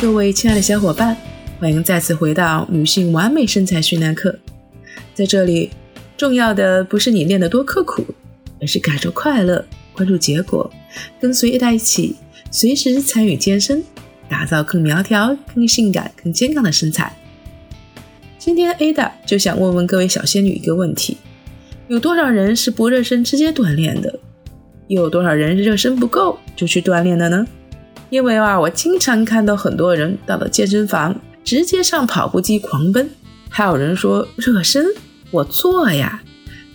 各位亲爱的小伙伴，欢迎再次回到女性完美身材训练课。在这里，重要的不是你练得多刻苦，而是感受快乐，关注结果，跟随 Ada 一起，随时参与健身，打造更苗条、更性感、更健康的身材。今天 Ada 就想问问各位小仙女一个问题：有多少人是不热身直接锻炼的？又有多少人热身不够就去锻炼的呢？因为啊，我经常看到很多人到了健身房直接上跑步机狂奔，还有人说热身，我做呀，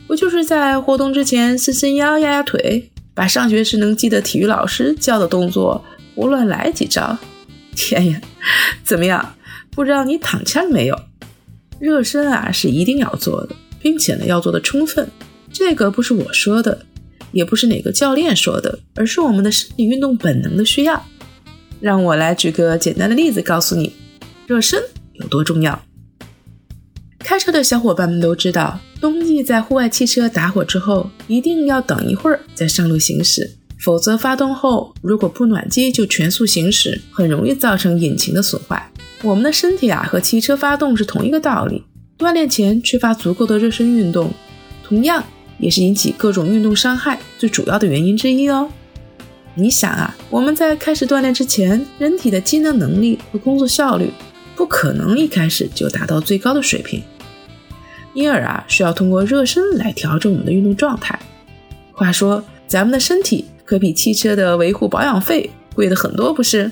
不就是在活动之前伸伸腰、压压腿，把上学时能记得体育老师教的动作胡乱来几招。天呀，怎么样？不知道你躺枪没有？热身啊是一定要做的，并且呢要做的充分。这个不是我说的，也不是哪个教练说的，而是我们的身体运动本能的需要。让我来举个简单的例子，告诉你热身有多重要。开车的小伙伴们都知道，冬季在户外汽车打火之后，一定要等一会儿再上路行驶，否则发动后如果不暖机就全速行驶，很容易造成引擎的损坏。我们的身体啊和汽车发动是同一个道理，锻炼前缺乏足够的热身运动，同样也是引起各种运动伤害最主要的原因之一哦。你想啊，我们在开始锻炼之前，人体的机能能力和工作效率不可能一开始就达到最高的水平，因而啊，需要通过热身来调整我们的运动状态。话说，咱们的身体可比汽车的维护保养费贵的很多，不是？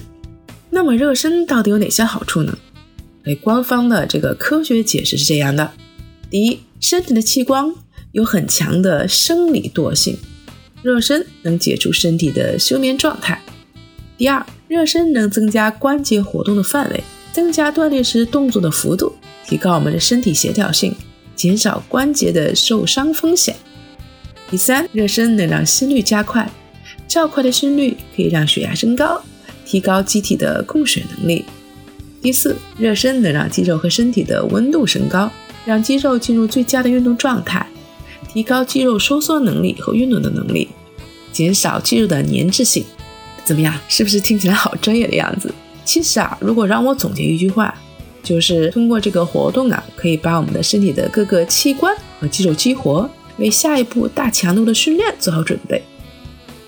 那么热身到底有哪些好处呢？哎，官方的这个科学解释是这样的：第一，身体的器官有很强的生理惰性。热身能解除身体的休眠状态。第二，热身能增加关节活动的范围，增加锻炼时动作的幅度，提高我们的身体协调性，减少关节的受伤风险。第三，热身能让心率加快，较快的心率可以让血压升高，提高机体的供血能力。第四，热身能让肌肉和身体的温度升高，让肌肉进入最佳的运动状态。提高肌肉收缩能力和运动的能力，减少肌肉的粘滞性，怎么样？是不是听起来好专业的样子？其实啊，如果让我总结一句话，就是通过这个活动啊，可以把我们的身体的各个器官和肌肉激活，为下一步大强度的训练做好准备。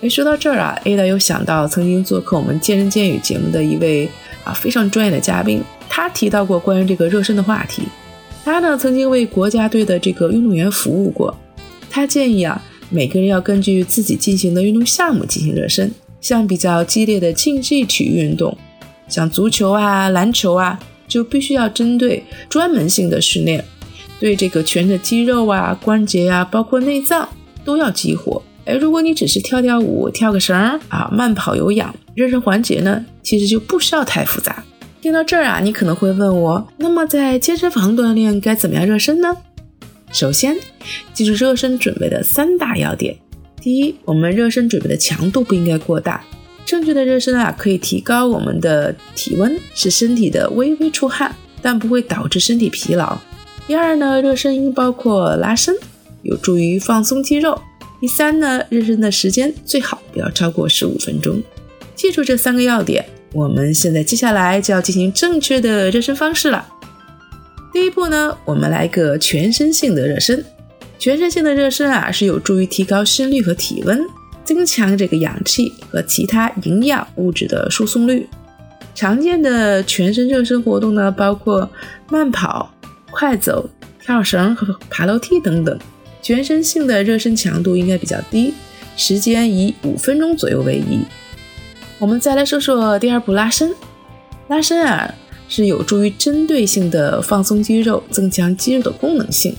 哎，说到这儿啊，Ada 又想到曾经做客我们健身健语节目的一位啊非常专业的嘉宾，他提到过关于这个热身的话题。他呢曾经为国家队的这个运动员服务过。他建议啊，每个人要根据自己进行的运动项目进行热身。像比较激烈的竞技体育运动，像足球啊、篮球啊，就必须要针对专门性的训练，对这个全身的肌肉啊、关节呀，包括内脏都要激活。哎，如果你只是跳跳舞、跳个绳啊、慢跑有氧，热身环节呢，其实就不需要太复杂。听到这儿啊，你可能会问我，那么在健身房锻炼该怎么样热身呢？首先，记住热身准备的三大要点。第一，我们热身准备的强度不应该过大。正确的热身啊，可以提高我们的体温，使身体的微微出汗，但不会导致身体疲劳。第二呢，热身应包括拉伸，有助于放松肌肉。第三呢，热身的时间最好不要超过十五分钟。记住这三个要点，我们现在接下来就要进行正确的热身方式了。第一步呢，我们来个全身性的热身。全身性的热身啊，是有助于提高心率和体温，增强这个氧气和其他营养物质的输送率。常见的全身热身活动呢，包括慢跑、快走、跳绳和爬楼梯等等。全身性的热身强度应该比较低，时间以五分钟左右为宜。我们再来说说第二步拉伸。拉伸啊。是有助于针对性的放松肌肉，增强肌肉的功能性，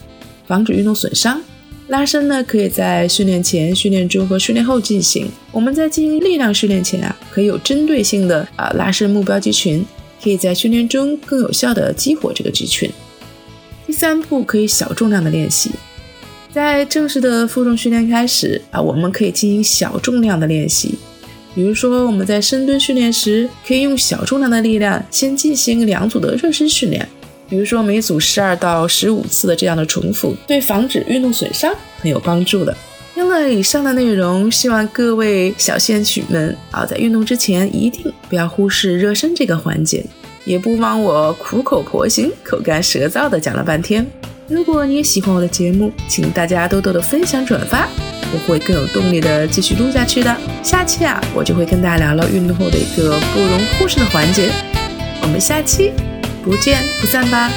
防止运动损伤。拉伸呢，可以在训练前、训练中和训练后进行。我们在进行力量训练前啊，可以有针对性的啊拉伸目标肌群，可以在训练中更有效的激活这个肌群。第三步，可以小重量的练习。在正式的负重训练开始啊，我们可以进行小重量的练习。比如说，我们在深蹲训练时，可以用小重量的力量先进行两组的热身训练，比如说每组十二到十五次的这样的重复，对防止运动损伤很有帮助的。听了以上的内容，希望各位小仙女们啊，在运动之前一定不要忽视热身这个环节，也不枉我苦口婆心、口干舌燥的讲了半天。如果你也喜欢我的节目，请大家多多的分享转发，我会更有动力的继续录下去的。下期啊，我就会跟大家聊聊运动后的一个不容忽视的环节。我们下期不见不散吧。